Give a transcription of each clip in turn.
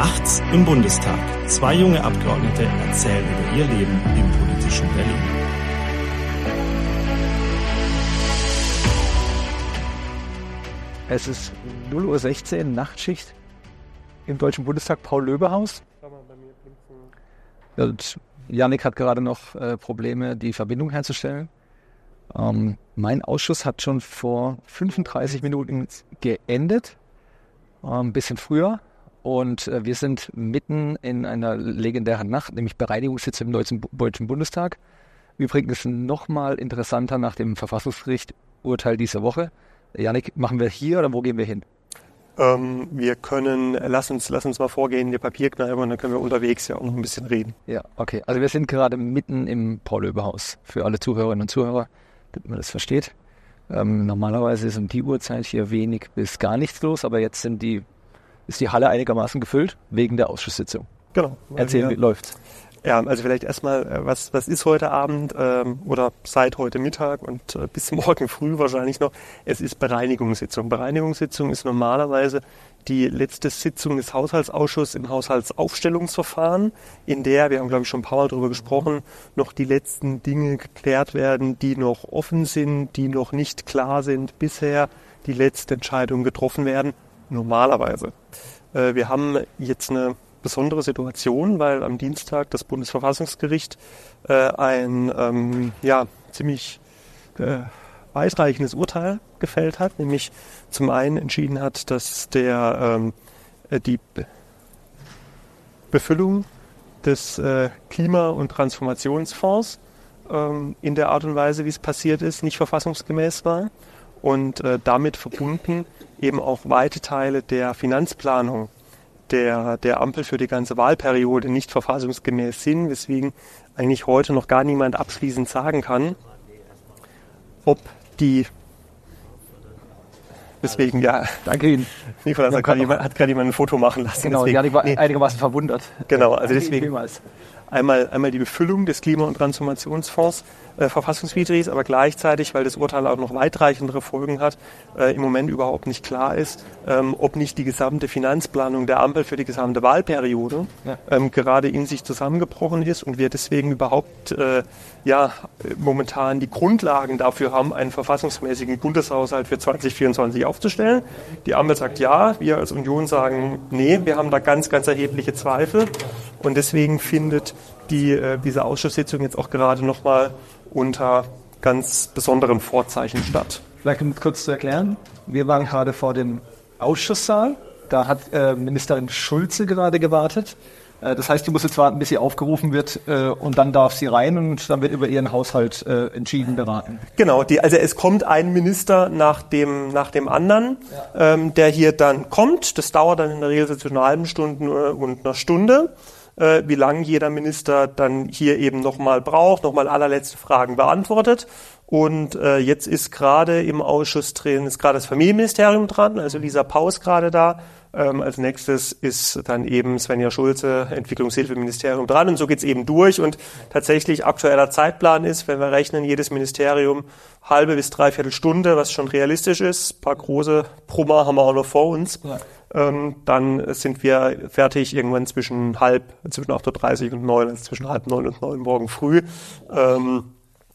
Nachts im Bundestag. Zwei junge Abgeordnete erzählen über ihr Leben im politischen Berlin. Es ist 0.16 Uhr Nachtschicht im Deutschen Bundestag Paul-Löbe-Haus. Und Janik hat gerade noch äh, Probleme, die Verbindung herzustellen. Ähm, mein Ausschuss hat schon vor 35 Minuten geendet, ein bisschen früher. Und äh, wir sind mitten in einer legendären Nacht, nämlich Bereinigungssitz im Deutschen, Deutschen Bundestag. Übrigens nochmal interessanter nach dem Verfassungsgericht-Urteil dieser Woche. Janik, machen wir hier oder wo gehen wir hin? Ähm, wir können, lass uns, lass uns mal vorgehen in die Papierkneipe und dann können wir unterwegs ja auch noch ein bisschen reden. Ja, okay. Also wir sind gerade mitten im Paul-Löbe-Haus für alle Zuhörerinnen und Zuhörer, damit man das versteht. Ähm, normalerweise ist um die Uhrzeit hier wenig bis gar nichts los, aber jetzt sind die, ist die Halle einigermaßen gefüllt wegen der Ausschusssitzung. Genau. Erzähl, wie läuft's? Ja, also vielleicht erstmal, äh, was, was ist heute Abend ähm, oder seit heute Mittag und äh, bis morgen früh wahrscheinlich noch? Es ist Bereinigungssitzung. Bereinigungssitzung ist normalerweise die letzte Sitzung des Haushaltsausschusses im Haushaltsaufstellungsverfahren, in der, wir haben glaube ich schon ein paar Mal darüber gesprochen, noch die letzten Dinge geklärt werden, die noch offen sind, die noch nicht klar sind, bisher die letzte Entscheidung getroffen werden. Normalerweise. Äh, wir haben jetzt eine besondere Situation, weil am Dienstag das Bundesverfassungsgericht äh, ein ähm, ja, ziemlich äh, weitreichendes Urteil gefällt hat, nämlich zum einen entschieden hat, dass der ähm, äh, die Be Befüllung des äh, Klima- und Transformationsfonds ähm, in der Art und Weise, wie es passiert ist, nicht verfassungsgemäß war und äh, damit verbunden eben auch weite Teile der Finanzplanung der, der Ampel für die ganze Wahlperiode nicht verfassungsgemäß sind, weswegen eigentlich heute noch gar niemand abschließend sagen kann, ob die Deswegen, ja. Danke Ihnen. Nikolas hat gerade jemand, jemand ein Foto machen lassen. Genau, deswegen, ja, ich war nee. einigermaßen verwundert. Genau, also deswegen einmal, einmal die Befüllung des Klima- und Transformationsfonds äh, verfassungswidrig ist, aber gleichzeitig, weil das Urteil auch noch weitreichendere Folgen hat, äh, im Moment überhaupt nicht klar ist, ähm, ob nicht die gesamte Finanzplanung der Ampel für die gesamte Wahlperiode ja. ähm, gerade in sich zusammengebrochen ist und wir deswegen überhaupt äh, ja momentan die Grundlagen dafür haben, einen verfassungsmäßigen Bundeshaushalt für 2024 aufzustellen. Die Ampel sagt ja, wir als Union sagen nee, wir haben da ganz, ganz erhebliche Zweifel und deswegen findet die, äh, diese Ausschusssitzung jetzt auch gerade nochmal unter ganz besonderen Vorzeichen statt. Vielleicht um kurz zu erklären, wir waren gerade vor dem Ausschusssaal. Da hat äh, Ministerin Schulze gerade gewartet. Äh, das heißt, die muss jetzt warten, bis sie aufgerufen wird äh, und dann darf sie rein und dann wird über ihren Haushalt äh, entschieden beraten. Genau, die, also es kommt ein Minister nach dem, nach dem anderen, ja. ähm, der hier dann kommt. Das dauert dann in der Regel zwischen einer halben Stunde äh, und einer Stunde äh, wie lange jeder Minister dann hier eben nochmal braucht, nochmal allerletzte Fragen beantwortet. Und äh, jetzt ist gerade im Ausschuss drin, ist gerade das Familienministerium dran, also Lisa Paus gerade da. Ähm, als nächstes ist dann eben Svenja Schulze, Entwicklungshilfeministerium dran und so geht's eben durch. Und tatsächlich aktueller Zeitplan ist, wenn wir rechnen, jedes Ministerium halbe bis dreiviertel Stunde, was schon realistisch ist. Ein paar große Brummer haben wir auch noch vor uns. Ja ähm, dann sind wir fertig irgendwann zwischen halb, zwischen 8.30 Uhr und 9, also zwischen halb neun und neun morgen früh. Ähm,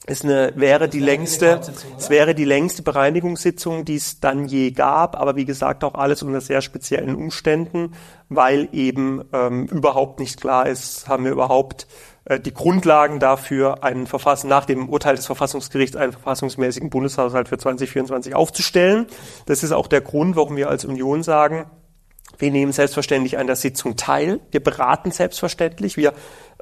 es eine, wäre die längste, es wäre die längste Bereinigungssitzung, die es dann je gab, aber wie gesagt auch alles unter sehr speziellen Umständen, weil eben ähm, überhaupt nicht klar ist, haben wir überhaupt äh, die Grundlagen dafür, einen Verfassen, nach dem Urteil des Verfassungsgerichts einen verfassungsmäßigen Bundeshaushalt für 2024 aufzustellen. Das ist auch der Grund, warum wir als Union sagen, wir nehmen selbstverständlich an der Sitzung teil. Wir beraten selbstverständlich. Wir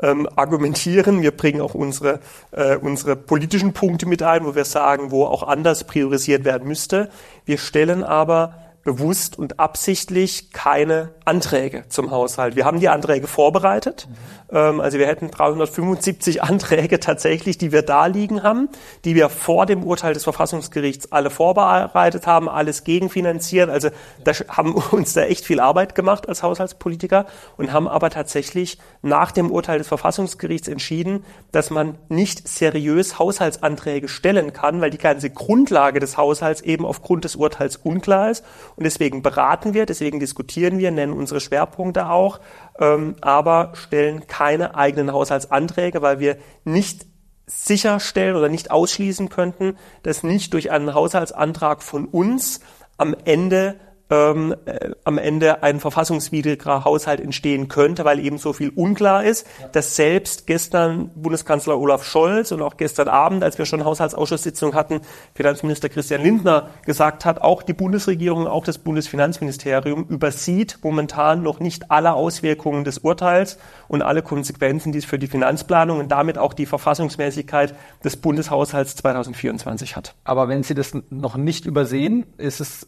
ähm, argumentieren. Wir bringen auch unsere, äh, unsere politischen Punkte mit ein, wo wir sagen, wo auch anders priorisiert werden müsste. Wir stellen aber bewusst und absichtlich keine Anträge zum Haushalt. Wir haben die Anträge vorbereitet. Mhm. also wir hätten 375 Anträge tatsächlich, die wir da liegen haben, die wir vor dem Urteil des Verfassungsgerichts alle vorbereitet haben, alles gegenfinanziert. Also da haben uns da echt viel Arbeit gemacht als Haushaltspolitiker und haben aber tatsächlich nach dem Urteil des Verfassungsgerichts entschieden, dass man nicht seriös Haushaltsanträge stellen kann, weil die ganze Grundlage des Haushalts eben aufgrund des Urteils unklar ist Und deswegen beraten wir, deswegen diskutieren wir, nennen unsere Schwerpunkte auch, ähm, aber stellen keine eigenen Haushaltsanträge, weil wir nicht sicherstellen oder nicht ausschließen könnten, dass nicht durch einen Haushaltsantrag von uns am Ende ähm, äh, am Ende ein verfassungswidriger Haushalt entstehen könnte, weil eben so viel unklar ist, ja. dass selbst gestern Bundeskanzler Olaf Scholz und auch gestern Abend, als wir schon Haushaltsausschusssitzung hatten, Finanzminister Christian Lindner gesagt hat, auch die Bundesregierung, auch das Bundesfinanzministerium übersieht momentan noch nicht alle Auswirkungen des Urteils und alle Konsequenzen, die es für die Finanzplanung und damit auch die Verfassungsmäßigkeit des Bundeshaushalts 2024 hat. Aber wenn Sie das noch nicht übersehen, ist es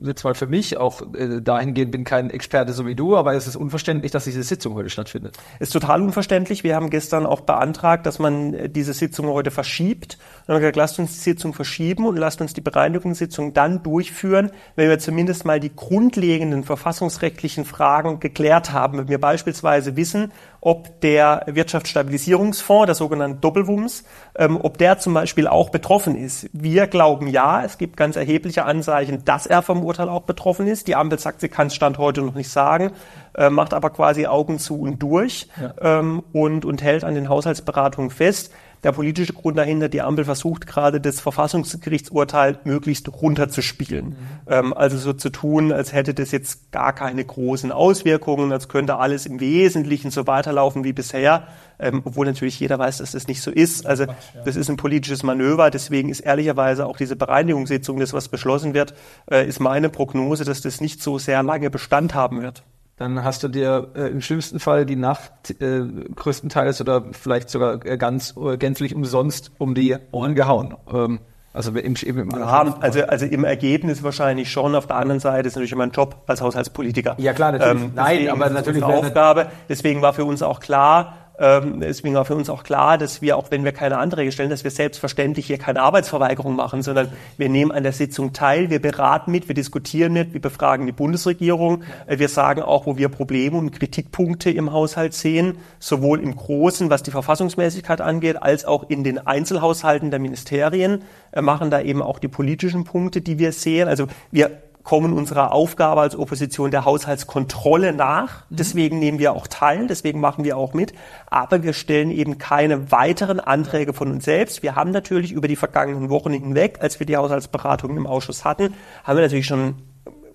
jetzt mal für mich auch äh, dahingehend bin kein Experte so wie du, aber es ist unverständlich, dass diese Sitzung heute stattfindet. Ist total unverständlich. Wir haben gestern auch beantragt, dass man äh, diese Sitzung heute verschiebt. Und haben gesagt, lasst uns die Sitzung verschieben und lasst uns die Bereinigungssitzung dann durchführen, wenn wir zumindest mal die grundlegenden verfassungsrechtlichen Fragen geklärt haben. Wenn wir beispielsweise wissen, ob der Wirtschaftsstabilisierungsfonds, der sogenannte Doppelwumms, ähm, ob der zum Beispiel auch betroffen ist. Wir glauben ja, es gibt ganz erhebliche Anzeichen, dass er vom Urteil auch betroffen ist. Die Ampel sagt, sie kann es Stand heute noch nicht sagen, äh, macht aber quasi Augen zu und durch ja. ähm, und, und hält an den Haushaltsberatungen fest der politische Grund dahinter, die Ampel versucht gerade das Verfassungsgerichtsurteil möglichst runterzuspielen. Mhm. Ähm, also so zu tun, als hätte das jetzt gar keine großen Auswirkungen, als könnte alles im Wesentlichen so weiterlaufen wie bisher, ähm, obwohl natürlich jeder weiß, dass das nicht so ist. Also das ist ein politisches Manöver, deswegen ist ehrlicherweise auch diese Bereinigungssitzung, das was beschlossen wird, äh, ist meine Prognose, dass das nicht so sehr lange Bestand haben wird dann hast du dir äh, im schlimmsten Fall die Nacht äh, größtenteils oder vielleicht sogar äh, ganz äh, gänzlich umsonst um die Ohren gehauen. Ähm, also im, im, im ja, also, also im Ergebnis wahrscheinlich schon. Auf der anderen Seite ist natürlich immer ein Job als Haushaltspolitiker. Ja klar, natürlich. Ähm, Nein, aber natürlich eine Aufgabe. Deswegen war für uns auch klar, ähm, deswegen war für uns auch klar, dass wir, auch wenn wir keine Anträge stellen, dass wir selbstverständlich hier keine Arbeitsverweigerung machen, sondern wir nehmen an der Sitzung teil, wir beraten mit, wir diskutieren mit, wir befragen die Bundesregierung, äh, wir sagen auch, wo wir Probleme und Kritikpunkte im Haushalt sehen, sowohl im Großen, was die Verfassungsmäßigkeit angeht, als auch in den Einzelhaushalten der Ministerien, äh, machen da eben auch die politischen Punkte, die wir sehen. Also wir kommen unserer Aufgabe als Opposition der Haushaltskontrolle nach. Mhm. Deswegen nehmen wir auch teil, deswegen machen wir auch mit. Aber wir stellen eben keine weiteren Anträge von uns selbst. Wir haben natürlich über die vergangenen Wochen hinweg, als wir die Haushaltsberatungen im Ausschuss hatten, haben wir natürlich schon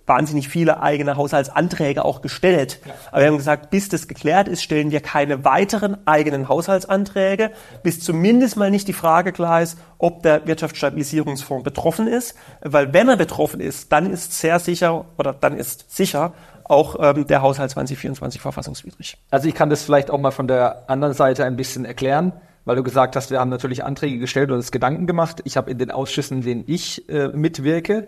wahnsinnig viele eigene Haushaltsanträge auch gestellt. Ja. Aber wir haben gesagt, bis das geklärt ist, stellen wir keine weiteren eigenen Haushaltsanträge, ja. bis zumindest mal nicht die Frage klar ist, ob der Wirtschaftsstabilisierungsfonds betroffen ist. Weil wenn er betroffen ist, dann ist sehr sicher oder dann ist sicher auch ähm, der Haushalt 2024 verfassungswidrig. Also ich kann das vielleicht auch mal von der anderen Seite ein bisschen erklären weil du gesagt hast, wir haben natürlich Anträge gestellt und uns Gedanken gemacht. Ich habe in den Ausschüssen, in denen ich äh, mitwirke,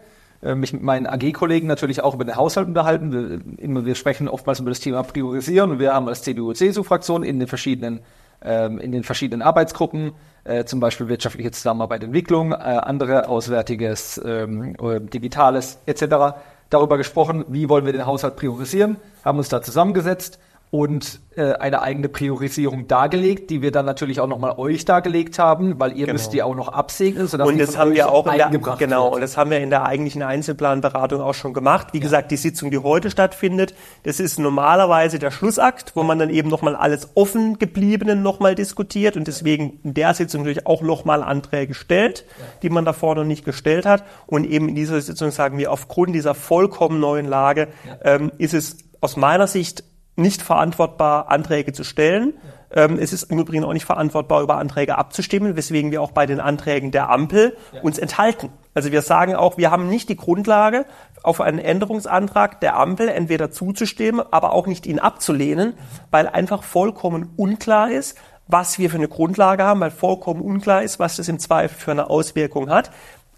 mich mit meinen AG-Kollegen natürlich auch über den Haushalt unterhalten. Wir, immer, wir sprechen oftmals über das Thema Priorisieren und wir haben als CDU-CSU-Fraktion in den verschiedenen ähm, in den verschiedenen Arbeitsgruppen, äh, zum Beispiel wirtschaftliche Zusammenarbeit, Entwicklung, äh, andere Auswärtiges, ähm, Digitales etc. darüber gesprochen, wie wollen wir den Haushalt priorisieren, haben uns da zusammengesetzt und äh, eine eigene Priorisierung dargelegt, die wir dann natürlich auch nochmal euch dargelegt haben, weil ihr genau. müsst die auch noch absegnen. Sodass und das haben wir auch in der, genau, wird. und das haben wir in der eigentlichen Einzelplanberatung auch schon gemacht. Wie ja. gesagt, die Sitzung, die heute stattfindet, das ist normalerweise der Schlussakt, wo man dann eben nochmal alles offen gebliebenen nochmal diskutiert und deswegen in der Sitzung natürlich auch nochmal Anträge stellt, ja. die man davor noch nicht gestellt hat. Und eben in dieser Sitzung sagen wir, aufgrund dieser vollkommen neuen Lage ja. ähm, ist es aus meiner Sicht nicht verantwortbar, Anträge zu stellen. Ähm, es ist im Übrigen auch nicht verantwortbar, über Anträge abzustimmen, weswegen wir auch bei den Anträgen der Ampel ja. uns enthalten. Also wir sagen auch, wir haben nicht die Grundlage, auf einen Änderungsantrag der Ampel entweder zuzustimmen, aber auch nicht ihn abzulehnen, weil einfach vollkommen unklar ist, was wir für eine Grundlage haben, weil vollkommen unklar ist, was das im Zweifel für eine Auswirkung hat.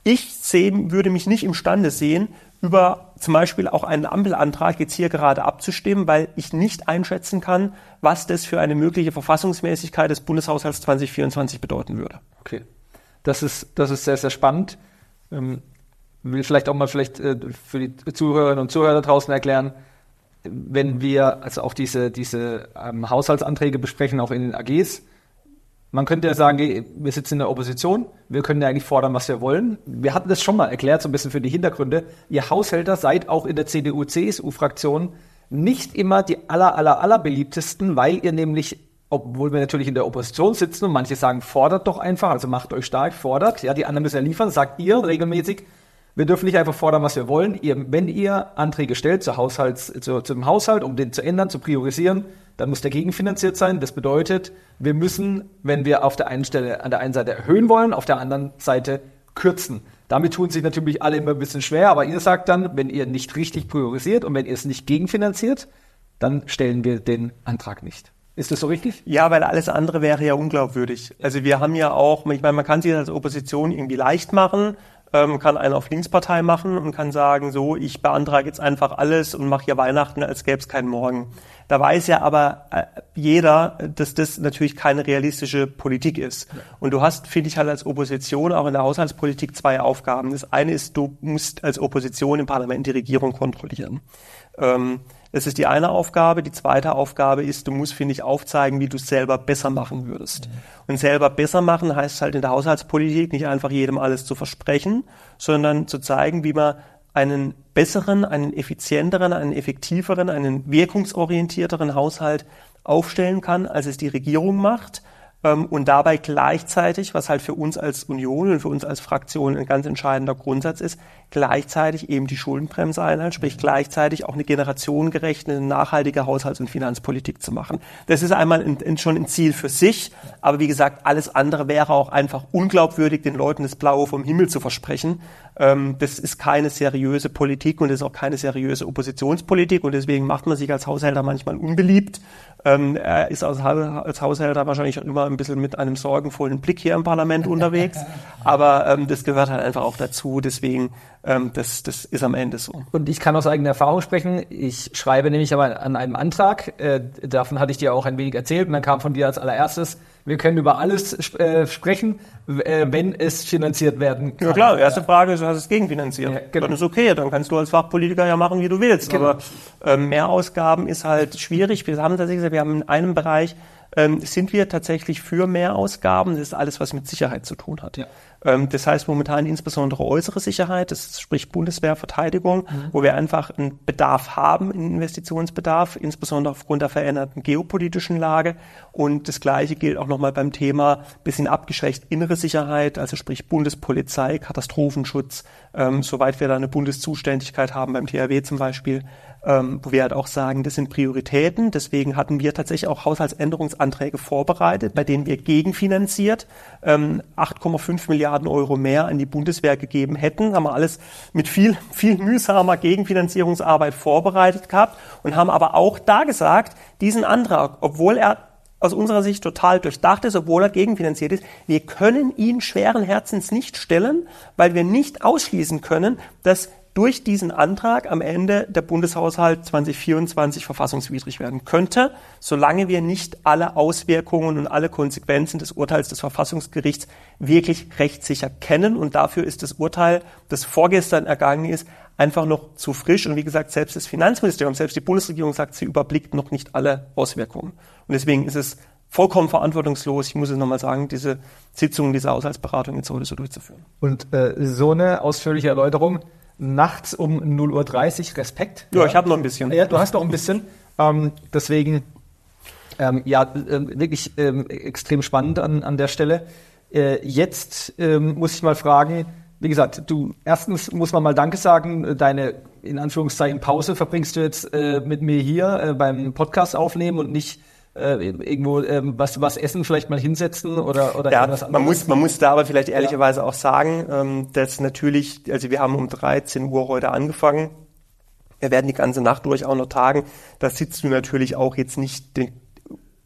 Ich sehen, würde mich nicht imstande sehen, über zum Beispiel auch einen Ampelantrag jetzt hier gerade abzustimmen, weil ich nicht einschätzen kann, was das für eine mögliche Verfassungsmäßigkeit des Bundeshaushalts 2024 bedeuten würde. Okay. Das ist, das ist sehr, sehr spannend. Ähm, will vielleicht auch mal vielleicht äh, für die Zuhörerinnen und Zuhörer draußen erklären, wenn wir also auch diese, diese ähm, Haushaltsanträge besprechen, auch in den AGs, Man könnte ja sagen, wir sitzen in der Opposition, wir können ja eigentlich fordern, was wir wollen. Wir hatten das schon mal erklärt, so ein bisschen für die Hintergründe. Ihr Haushälter seid auch in der CDU-CSU-Fraktion nicht immer die aller, aller, aller beliebtesten, weil ihr nämlich, obwohl wir natürlich in der Opposition sitzen und manche sagen, fordert doch einfach, also macht euch stark, fordert, ja, die anderen müssen ja liefern, sagt ihr regelmäßig, wir dürfen nicht einfach fordern, was wir wollen. Ihr, wenn ihr Anträge stellt zur Haushalts, zu, zum Haushalt, um den zu ändern, zu priorisieren, dann muss der gegenfinanziert sein. Das bedeutet, wir müssen, wenn wir auf der einen Stelle an der einen Seite erhöhen wollen, auf der anderen Seite kürzen. Damit tun sich natürlich alle immer ein bisschen schwer, aber ihr sagt dann, wenn ihr nicht richtig priorisiert und wenn ihr es nicht gegenfinanziert, dann stellen wir den Antrag nicht. Ist das so richtig? Ja, weil alles andere wäre ja unglaubwürdig. Also wir haben ja auch, ich meine, man kann sich als Opposition irgendwie leicht machen, ähm, kann einen auf Linkspartei machen und kann sagen, so, ich beantrage jetzt einfach alles und mache hier Weihnachten, als gäbe es keinen Morgen. Da weiß ja aber äh, jeder, dass das natürlich keine realistische Politik ist. Und du hast, finde ich, halt als Opposition auch in der Haushaltspolitik zwei Aufgaben. Das eine ist, du musst als Opposition im Parlament die Regierung kontrollieren. Ähm, das ist die eine Aufgabe. Die zweite Aufgabe ist, du musst, finde ich, aufzeigen, wie du es selber besser machen würdest. Mhm. Und selber besser machen heißt halt in der Haushaltspolitik nicht einfach jedem alles zu versprechen, sondern zu zeigen, wie man einen besseren, einen effizienteren, einen effektiveren, einen wirkungsorientierteren Haushalt aufstellen kann, als es die Regierung macht und dabei gleichzeitig, was halt für uns als Union und für uns als Fraktion ein ganz entscheidender Grundsatz ist, gleichzeitig eben die Schuldenbremse einhalten, sprich gleichzeitig auch eine generationengerechte, nachhaltige Haushalts- und Finanzpolitik zu machen. Das ist einmal in, in schon ein Ziel für sich, aber wie gesagt, alles andere wäre auch einfach unglaubwürdig, den Leuten das Blaue vom Himmel zu versprechen. Ähm, das ist keine seriöse Politik und das ist auch keine seriöse Oppositionspolitik und deswegen macht man sich als Haushälter manchmal unbeliebt. Ähm, er ist als, als Haushälter wahrscheinlich immer ein bisschen mit einem sorgenvollen Blick hier im Parlament unterwegs, aber ähm, das gehört halt einfach auch dazu. Deswegen ähm, das, das ist am Ende so. Und ich kann aus eigener Erfahrung sprechen. Ich schreibe nämlich aber an einem Antrag, äh, davon hatte ich dir auch ein wenig erzählt, und dann kam von dir als allererstes, wir können über alles äh, sprechen, äh, wenn es finanziert werden kann. Ja klar, erste Frage ist, du hast es gegenfinanziert. Ja, genau. Dann ist okay, dann kannst du als Fachpolitiker ja machen, wie du willst. Genau. Aber äh, Mehrausgaben ist halt schwierig. Wir haben tatsächlich gesagt, wir haben in einem Bereich ähm, sind wir tatsächlich für Mehrausgaben. Das ist alles, was mit Sicherheit zu tun hat. Ja. Ähm, das heißt momentan insbesondere äußere Sicherheit, das spricht Bundeswehr, Verteidigung, mhm. wo wir einfach einen Bedarf haben, einen Investitionsbedarf, insbesondere aufgrund der veränderten geopolitischen Lage. Und das Gleiche gilt auch nochmal beim Thema bisschen abgeschwächt innere Sicherheit, also sprich Bundespolizei, Katastrophenschutz, ähm, soweit wir da eine Bundeszuständigkeit haben beim THW zum Beispiel, ähm, wo wir halt auch sagen, das sind Prioritäten. Deswegen hatten wir tatsächlich auch Haushaltsänderungsanträge vorbereitet, bei denen wir gegenfinanziert ähm, 8,5 Milliarden Euro mehr an die Bundeswehr gegeben hätten. Haben wir alles mit viel, viel mühsamer Gegenfinanzierungsarbeit vorbereitet gehabt und haben aber auch da gesagt, diesen Antrag, obwohl er aus unserer Sicht total durchdacht ist, obwohl er gegenfinanziert ist. Wir können ihn schweren Herzens nicht stellen, weil wir nicht ausschließen können, dass durch diesen Antrag am Ende der Bundeshaushalt 2024 verfassungswidrig werden könnte, solange wir nicht alle Auswirkungen und alle Konsequenzen des Urteils des Verfassungsgerichts wirklich rechtssicher kennen. Und dafür ist das Urteil, das vorgestern ergangen ist, einfach noch zu frisch. Und wie gesagt, selbst das Finanzministerium, selbst die Bundesregierung sagt, sie überblickt noch nicht alle Auswirkungen. Und deswegen ist es vollkommen verantwortungslos, ich muss es nochmal sagen, diese Sitzungen, diese Haushaltsberatung jetzt heute so durchzuführen. Und äh, so eine ausführliche Erläuterung nachts um 0.30 Uhr. Respekt. Ja, ja. ich habe noch ein bisschen. Ja, du hast noch ein bisschen. Ähm, deswegen, ähm, ja, äh, wirklich ähm, extrem spannend an, an der Stelle. Äh, jetzt ähm, muss ich mal fragen, wie gesagt, du erstens muss man mal Danke sagen. Deine in Anführungszeichen Pause verbringst du jetzt äh, mit mir hier äh, beim Podcast aufnehmen und nicht äh, irgendwo ähm, was, was essen, vielleicht mal hinsetzen oder, oder ja, irgendwas anderes? Man muss, man muss da aber vielleicht ehrlicherweise ja. auch sagen, ähm, dass natürlich, also wir haben um 13 Uhr heute angefangen. Wir werden die ganze Nacht durch auch noch tagen. Da sitzt du natürlich auch jetzt nicht den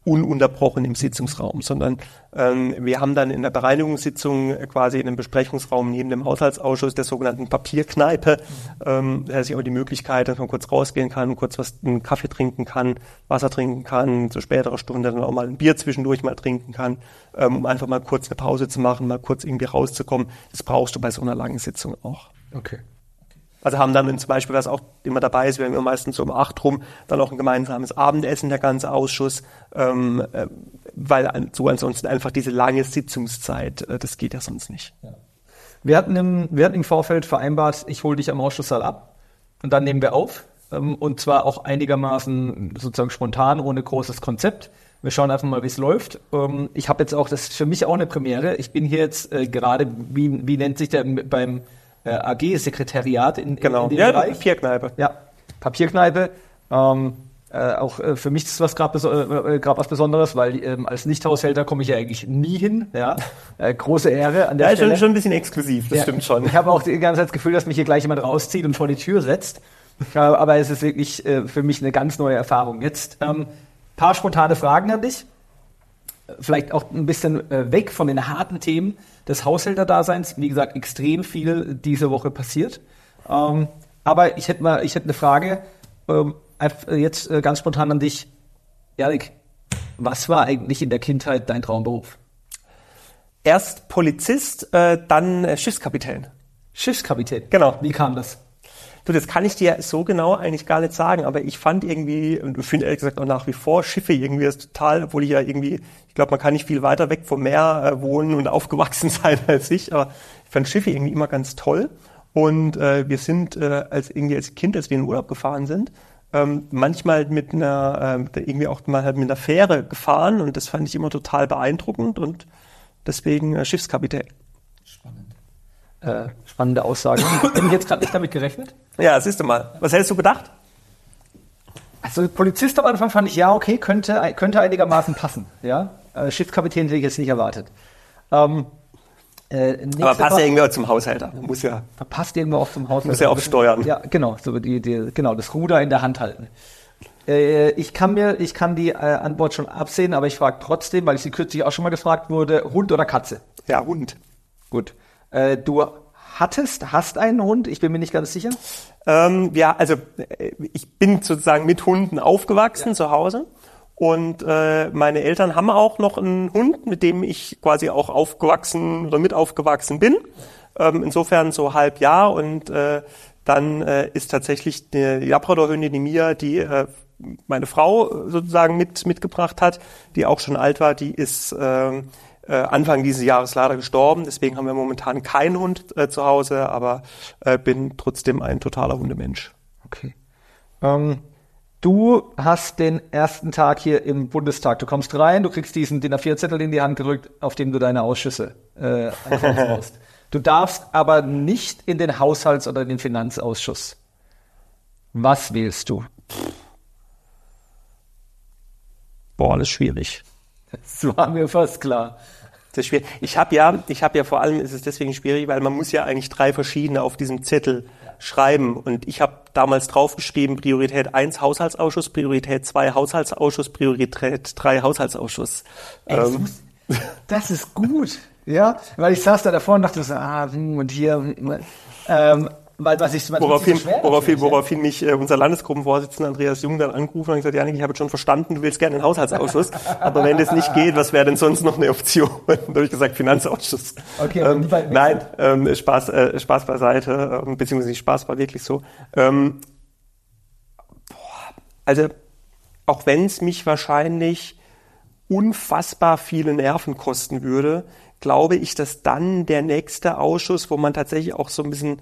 ununterbrochen im Sitzungsraum, sondern ähm, wir haben dann in der Bereinigungssitzung quasi in einem Besprechungsraum neben dem Haushaltsausschuss der sogenannten Papierkneipe, ähm, da ist ja auch die Möglichkeit, dass man kurz rausgehen kann, kurz was einen Kaffee trinken kann, Wasser trinken kann, zu späterer Stunde dann auch mal ein Bier zwischendurch mal trinken kann, ähm, um einfach mal kurz eine Pause zu machen, mal kurz irgendwie rauszukommen. Das brauchst du bei so einer langen Sitzung auch. Okay. Also haben dann zum Beispiel, was auch immer dabei ist, wir haben meistens so um acht rum, dann auch ein gemeinsames Abendessen, der ganze Ausschuss, ähm, äh, weil so ansonsten einfach diese lange Sitzungszeit, äh, das geht ja sonst nicht. Ja. Wir hatten, im, wir hatten im Vorfeld vereinbart, ich hole dich am Ausschusssaal ab und dann nehmen wir auf. Ähm, und zwar auch einigermaßen sozusagen spontan, ohne großes Konzept. Wir schauen einfach mal, wie es läuft. Ähm, ich habe jetzt auch, das ist für mich auch eine Premiere. Ich bin hier jetzt äh, gerade, wie, wie nennt sich der beim äh, AG-Sekretariat in, genau. in, dem ja, Bereich? Papierkneipe. Ja, Papierkneipe. Ähm, äh, auch äh, für mich ist was gerade äh, äh was Besonderes, weil ähm, als Nichthaushälter komme ich ja eigentlich nie hin. Ja, äh, große Ehre an der ja, Stelle. Schon, schon ein bisschen exklusiv, das ja, stimmt schon. Ich habe auch die ganze Zeit das Gefühl, dass mich hier gleich jemand rauszieht und vor die Tür setzt. aber es ist wirklich äh, für mich eine ganz neue Erfahrung. Jetzt ähm, paar spontane Fragen an dich. Vielleicht auch ein bisschen äh, weg von den harten Themen des Haushälterdaseins. Wie gesagt, extrem viel diese Woche passiert. Ähm, aber ich hätte mal, ich hätte eine Frage. Ähm, jetzt äh, ganz spontan an dich. Erik, was war eigentlich in der Kindheit dein Traumberuf? Erst Polizist, äh, dann äh, Schiffskapitän. Schiffskapitän? Genau. Wie kam das? Du, das kann ich dir so genau eigentlich gar nicht sagen, aber ich fand irgendwie, und finde ehrlich gesagt auch nach wie vor, Schiffe irgendwie ist total, obwohl ich ja irgendwie, ich glaube, man kann nicht viel weiter weg vom Meer äh, wohnen und aufgewachsen sein als ich, aber ich fand Schiffe irgendwie immer ganz toll. Und äh, wir sind äh, als irgendwie als Kind, als wir in den Urlaub gefahren sind, ähm, manchmal mit einer, äh, irgendwie auch mal halt mit einer Fähre gefahren und das fand ich immer total beeindruckend und deswegen äh, Schiffskapitän. Spannend. Äh, spannende Aussage. Hätte ich jetzt gerade nicht damit gerechnet? Ja, siehst du mal. Was hättest du gedacht? Also Polizist am Anfang fand ich, ja, okay, könnte, könnte einigermaßen passen. Ja? Äh, Schiffskapitän hätte ich jetzt nicht erwartet. Ähm, äh, Aber passt ja irgendwie auch zum Haushalter. Muss ja. Passt irgendwo auch zum Haushalter. Muss ja auch steuern. Ja, genau. So die, die, genau, das Ruder in der Hand halten. Äh, ich kann mir, ich kann die äh, Antwort schon absehen, aber ich frage trotzdem, weil ich sie kürzlich auch schon mal gefragt wurde, Hund oder Katze? Ja, Hund. Gut. Äh, du hattest, hast einen Hund? Ich bin mir nicht ganz sicher. Ähm, ja, also äh, ich bin sozusagen mit Hunden aufgewachsen ja. zu Hause. Und äh, meine Eltern haben auch noch einen Hund, mit dem ich quasi auch aufgewachsen oder mit aufgewachsen bin. Ähm, insofern so halb Jahr und äh, dann äh, ist tatsächlich die Labrador-Hündin, die Mia, die äh, meine Frau sozusagen mit mitgebracht hat, die auch schon alt war, die ist äh, äh, Anfang dieses Jahres leider gestorben. Deswegen haben wir momentan keinen Hund äh, zu Hause, aber äh, bin trotzdem ein totaler Hundemensch. Okay. Ähm, Du hast den ersten Tag hier im Bundestag. Du kommst rein, du kriegst diesen DIN A4-Zettel in die Hand gedrückt, auf dem du deine Ausschüsse äh, brauchst. Du darfst aber nicht in den Haushalts- oder in den Finanzausschuss. Was wählst du? Boah, ist schwierig. Das war mir fast klar. Das ist schwierig. Ich habe ja, ich habe ja vor allem ist es deswegen schwierig, weil man muss ja eigentlich drei verschiedene auf diesem Zettel schreiben. Und ich habe damals draufgeschrieben, Priorität 1 Haushaltsausschuss, Priorität 2 Haushaltsausschuss, Priorität 3 Haushaltsausschuss. Ähm. Das ist gut. Ja, weil ich saß da davor und dachte so, ah, hm, und hier, ähm, weil, was ich, woraufhin, so woraufhin, woraufhin mich äh, unser Landesgruppenvorsitzender Andreas Jung dann angerufen und gesagt, Janik, ich habe schon verstanden, du willst gerne einen Haushaltsausschuss, aber wenn das nicht geht, was wäre denn sonst noch eine Option? da habe ich gesagt, Finanzausschuss. Okay, ähm, nein, ähm, Spaß, äh, Spaß beiseite, ähm, beziehungsweise nicht Spaß war wirklich so. Ähm, boah, also, auch wenn es mich wahrscheinlich unfassbar viele Nerven kosten würde, glaube ich, dass dann der nächste Ausschuss, wo man tatsächlich auch so ein bisschen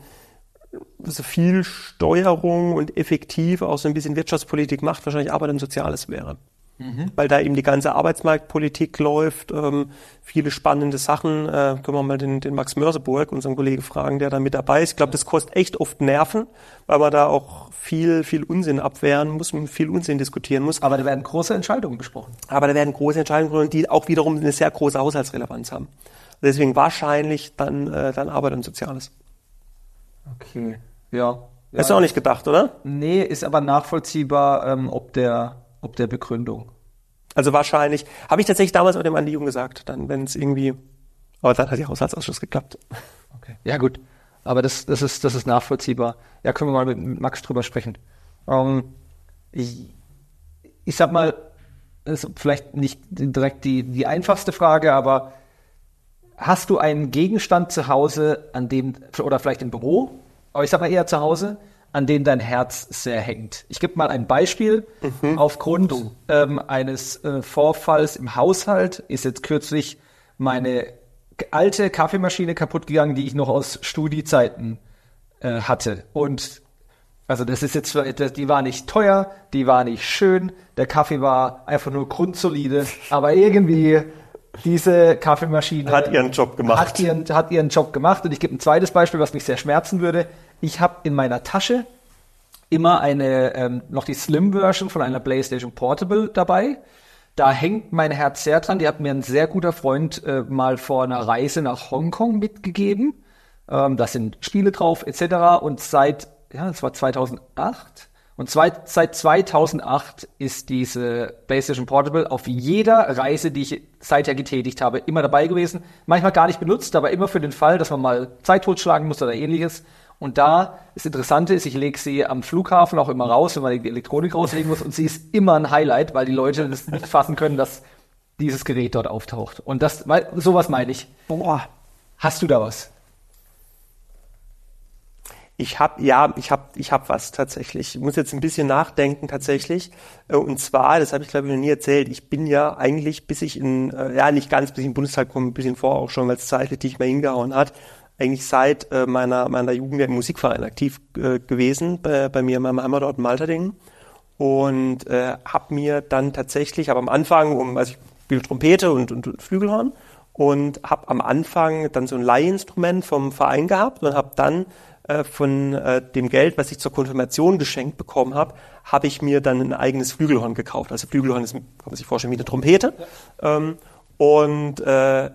so viel Steuerung und effektiv auch so ein bisschen Wirtschaftspolitik macht, wahrscheinlich Arbeit und Soziales wäre. Mhm. Weil da eben die ganze Arbeitsmarktpolitik läuft, ähm, viele spannende Sachen. Äh, können wir mal den, den Max Mörseburg, unseren Kollegen, fragen, der da mit dabei ist. Ich glaube, das kostet echt oft Nerven, weil man da auch viel, viel Unsinn abwehren muss und viel Unsinn diskutieren muss. Aber da werden große Entscheidungen besprochen. Aber da werden große Entscheidungen besprochen, die auch wiederum eine sehr große Haushaltsrelevanz haben. Deswegen wahrscheinlich dann, äh, dann Arbeit und Soziales. Okay, ja. ja. Hast du auch nicht gedacht, oder? Nee, ist aber nachvollziehbar, ähm, ob, der, ob der Begründung. Also wahrscheinlich, habe ich tatsächlich damals auch dem Andi Jung gesagt, dann, wenn es irgendwie, aber dann hat der Haushaltsausschuss geklappt. Okay. Ja, gut. Aber das, das, ist, das ist nachvollziehbar. Ja, können wir mal mit Max drüber sprechen. Ähm, ich, ich sag mal, das ist vielleicht nicht direkt die, die einfachste Frage, aber hast du einen Gegenstand zu Hause, an dem, oder vielleicht im Büro, aber ich sag mal eher zu Hause, an denen dein Herz sehr hängt. Ich gebe mal ein Beispiel. Mhm. Aufgrund ähm, eines äh, Vorfalls im Haushalt ist jetzt kürzlich meine alte Kaffeemaschine kaputt gegangen, die ich noch aus Studiezeiten äh, hatte. Und also das ist jetzt, die war nicht teuer, die war nicht schön, der Kaffee war einfach nur grundsolide, aber irgendwie diese Kaffeemaschine hat ihren Job gemacht. Hat ihren, hat ihren Job gemacht. Und ich gebe ein zweites Beispiel, was mich sehr schmerzen würde. Ich habe in meiner Tasche immer eine ähm, noch die Slim-Version von einer PlayStation Portable dabei. Da hängt mein Herz sehr dran. Die hat mir ein sehr guter Freund äh, mal vor einer Reise nach Hongkong mitgegeben. Ähm, da sind Spiele drauf etc. Und seit, ja, das war 2008. Und zwei, seit 2008 ist diese PlayStation Portable auf jeder Reise, die ich seither getätigt habe, immer dabei gewesen. Manchmal gar nicht benutzt, aber immer für den Fall, dass man mal Zeit totschlagen muss oder ähnliches. Und da das Interessante ist, ich lege sie am Flughafen auch immer raus, wenn man die Elektronik rauslegen muss. Und sie ist immer ein Highlight, weil die Leute das nicht fassen können, dass dieses Gerät dort auftaucht. Und das, weil, sowas meine ich. Boah. Hast du da was? Ich habe ja, ich habe ich hab was tatsächlich. Ich muss jetzt ein bisschen nachdenken tatsächlich. Äh, und zwar, das habe ich glaube ich noch nie erzählt. Ich bin ja eigentlich, bis ich in äh, ja nicht ganz, bis ich in den Bundestag komme, ein bisschen vor auch schon, weil es zeitlich nicht mehr hingehauen hat, eigentlich seit äh, meiner, meiner Jugend im Musikverein aktiv äh, gewesen, bei, bei mir in meinem Heimatort Malterdingen. Und äh, habe mir dann tatsächlich, aber am Anfang, um, also ich spiele Trompete und, und, und Flügelhorn und habe am Anfang dann so ein Leihinstrument vom Verein gehabt und habe dann äh, von äh, dem Geld, was ich zur Konfirmation geschenkt bekommen habe, habe ich mir dann ein eigenes Flügelhorn gekauft. Also Flügelhorn ist, kann man sich vorstellen, wie eine Trompete. Ja. Ähm, und äh,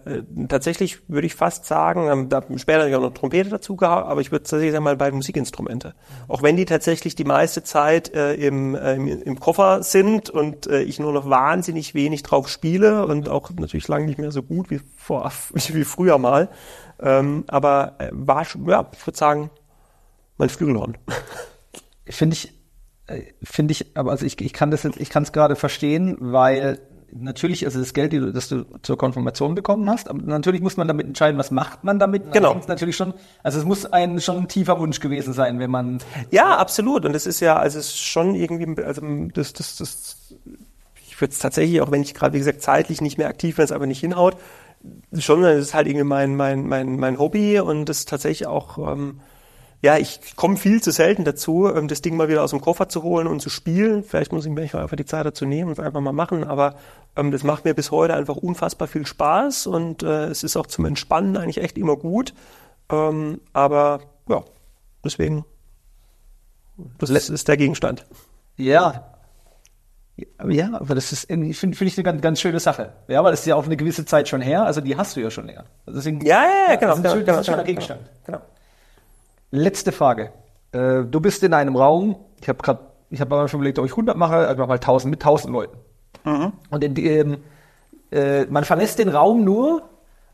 tatsächlich würde ich fast sagen, ähm, da später ich auch noch Trompete dazu gehabt, aber ich würde tatsächlich sagen mal beide Musikinstrumente. Auch wenn die tatsächlich die meiste Zeit äh, im, äh, im Koffer sind und äh, ich nur noch wahnsinnig wenig drauf spiele und auch natürlich lange nicht mehr so gut wie vor wie früher mal. Ähm, aber äh, war schon, ja, ich würde sagen, mein Flügelhorn. Finde ich, äh, finde ich, aber also ich, ich kann das jetzt, ich kann es gerade verstehen, weil natürlich, also das Geld, das du zur Konfirmation bekommen hast, aber natürlich muss man damit entscheiden, was macht man damit. Genau. Natürlich schon, also es muss ein schon ein tiefer Wunsch gewesen sein, wenn man. Ja, absolut. Und es ist ja, also es ist schon irgendwie, also das, das, das, ich würde es tatsächlich, auch wenn ich gerade, wie gesagt, zeitlich nicht mehr aktiv bin, es aber nicht hinhaut, schon, das ist halt irgendwie mein, mein, mein, mein Hobby und das ist tatsächlich auch, ähm, ja, ich komme viel zu selten dazu, ähm, das Ding mal wieder aus dem Koffer zu holen und zu spielen. Vielleicht muss ich mir einfach die Zeit dazu nehmen und es einfach mal machen, aber ähm, das macht mir bis heute einfach unfassbar viel Spaß und äh, es ist auch zum Entspannen eigentlich echt immer gut. Ähm, aber ja, deswegen, das ist der Gegenstand. Ja, ja, aber das ist finde find ich eine ganz, ganz schöne Sache. Ja, weil das ist ja auch eine gewisse Zeit schon her, also die hast du ja schon länger. Also deswegen, ja, ja, ja, genau. Das ist, ein, genau, das ist ein schöner Gegenstand. Genau. Letzte Frage. Äh, du bist in einem Raum, ich habe gerade, ich habe mal schon überlegt, ob ich 100 mache, also mach mal 1000 mit 1000 Leuten. Mhm. Und in dem, äh, man verlässt den Raum nur,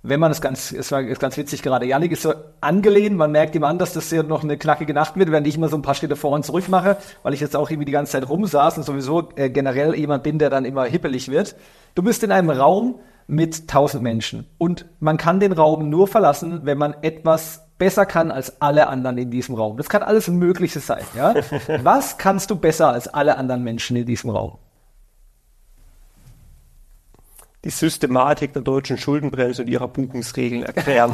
wenn man es ganz, es war ist ganz witzig gerade. Janik ist so angelehnt, man merkt ihm an, dass das hier noch eine knackige Nacht wird, während ich immer so ein paar Schritte vor und zurück mache, weil ich jetzt auch irgendwie die ganze Zeit rumsaß und sowieso äh, generell jemand bin, der dann immer hippelig wird. Du bist in einem Raum mit tausend Menschen und man kann den Raum nur verlassen, wenn man etwas besser kann als alle anderen in diesem Raum. Das kann alles Mögliche sein, ja? Was kannst du besser als alle anderen Menschen in diesem Raum? Die Systematik der deutschen Schuldenbremse und ihrer Buchungsregeln erklären.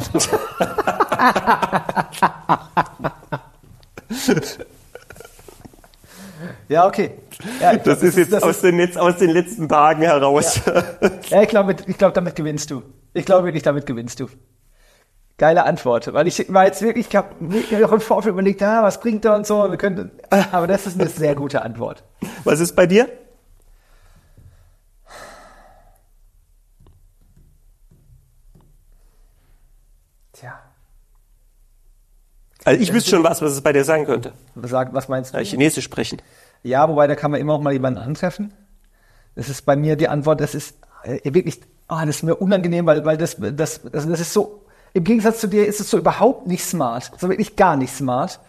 ja, okay. Ja, glaub, das, ist jetzt das aus, ist, den, jetzt aus den letzten Tagen heraus. Ja, ja ich glaube, ich glaub, damit gewinnst du. Ich glaube wirklich, damit gewinnst du. Geile Antwort, weil ich war jetzt wirklich, ich habe mir auch im Vorfeld überlegt, ah, was bringt er und so, wir könnten, aber das ist eine sehr gute Antwort. Was ist bei dir? Tja. Also ich wüsste schon was, was es bei dir sein könnte. Sag, was meinst du? Ja, Chinesisch sprechen. Ja, wobei da kann man immer auch mal jemanden antreffen. Das ist bei mir die Antwort, das ist äh, wirklich, oh, das ist mir unangenehm, weil, weil das, das, das, das ist so im Gegensatz zu dir ist es so überhaupt nicht smart. So wirklich gar nicht smart.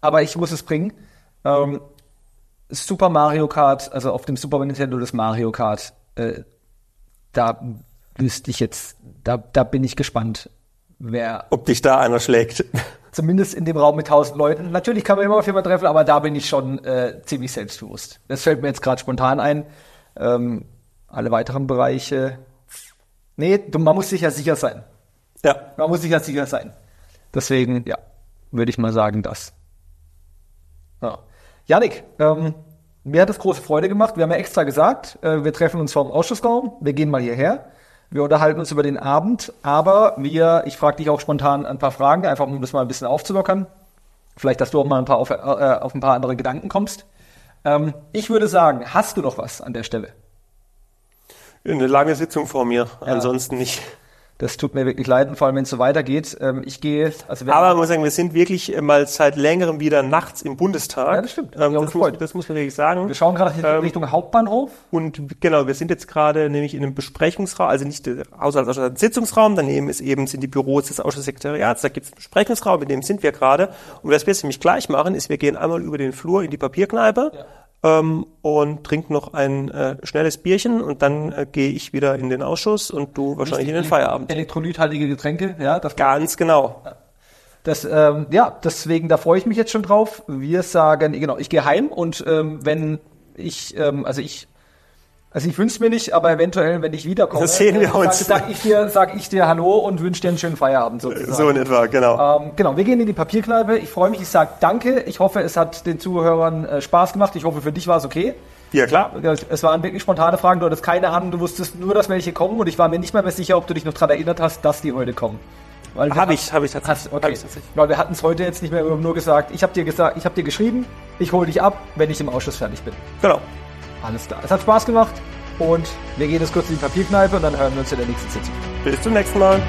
Aber ich muss es bringen. Ähm, Super Mario Kart, also auf dem Super Nintendo das Mario Kart, äh, da wüsste ich jetzt, da, da bin ich gespannt, wer. Ob dich da einer schlägt. Zumindest in dem Raum mit tausend Leuten. Natürlich kann man immer auf jemanden treffen, aber da bin ich schon äh, ziemlich selbstbewusst. Das fällt mir jetzt gerade spontan ein. Ähm, alle weiteren Bereiche. Nee, man muss sich ja sicher sein. Ja. Man muss sich ja sicher sein. Deswegen, ja, würde ich mal sagen, das. Ja. Janik, ähm, mir hat es große Freude gemacht. Wir haben ja extra gesagt, äh, wir treffen uns vor dem Ausschussraum. Wir gehen mal hierher. Wir unterhalten uns über den Abend, aber wir, ich frage dich auch spontan ein paar Fragen, einfach um das mal ein bisschen aufzulockern. Vielleicht, dass du auch mal ein paar auf, äh, auf ein paar andere Gedanken kommst. Ähm, ich würde sagen, hast du noch was an der Stelle? Eine lange Sitzung vor mir, ja. ansonsten nicht. Das tut mir wirklich leid, und vor allem wenn es so weitergeht. Ähm, ich gehe. Also Aber man muss sagen, wir sind wirklich mal seit längerem wieder nachts im Bundestag. Ja, das stimmt. Ähm, das, muss, das, muss, man wirklich sagen. Wir schauen gerade ähm, Richtung Hauptbahnhof. Und genau, wir sind jetzt gerade nämlich in einem Besprechungsraum, also nicht der Haushaltsausschuss, ein Sitzungsraum. Daneben ist eben sind die Büros des Ausschusssekretariats. Da gibt es einen Besprechungsraum, in dem sind wir gerade. Und was wir jetzt nämlich gleich machen, ist, wir gehen einmal über den Flur in die Papierkneipe. Ja ähm, und trinke noch ein äh, schnelles Bierchen und dann äh, gehe ich wieder in den Ausschuss und du wahrscheinlich in den Feierabend. Elektrolythaltige Getränke, ja, das ganz genau. Das, ähm, ja, deswegen, da freue ich mich jetzt schon drauf. Wir sagen, genau, ich gehe heim und ähm, wenn ich, ähm, also ich also ich wünsche mir nicht, aber eventuell, wenn ich wiederkomme, das sehen wir uns. Sag, sag, ich dir, sag ich dir Hallo und wünsche dir einen schönen Feierabend sozusagen. So in etwa, genau. Ähm, genau, wir gehen in die Papierkneipe. Ich freue mich, ich sage Danke. Ich hoffe, es hat den Zuhörern äh, Spaß gemacht. Ich hoffe, für dich war es okay. Ja, klar. Es waren wirklich spontane Fragen. Du hattest keine Ahnung. Du wusstest nur, dass welche kommen. Und ich war mir nicht mehr, mehr sicher, ob du dich noch daran erinnert hast, dass die heute kommen. Habe ich, habe ich tatsächlich. okay. Hab ich tatsächlich. Weil wir hatten es heute jetzt nicht mehr, wir haben nur gesagt, ich habe dir gesagt, ich habe dir geschrieben, ich hole dich ab, wenn ich im Ausschuss fertig bin. Genau. Alles klar. Es hat Spaß gemacht. Und wir gehen jetzt kurz in die Papierkneipe und dann hören wir uns in der nächsten Sitzung. Bis zum nächsten Mal.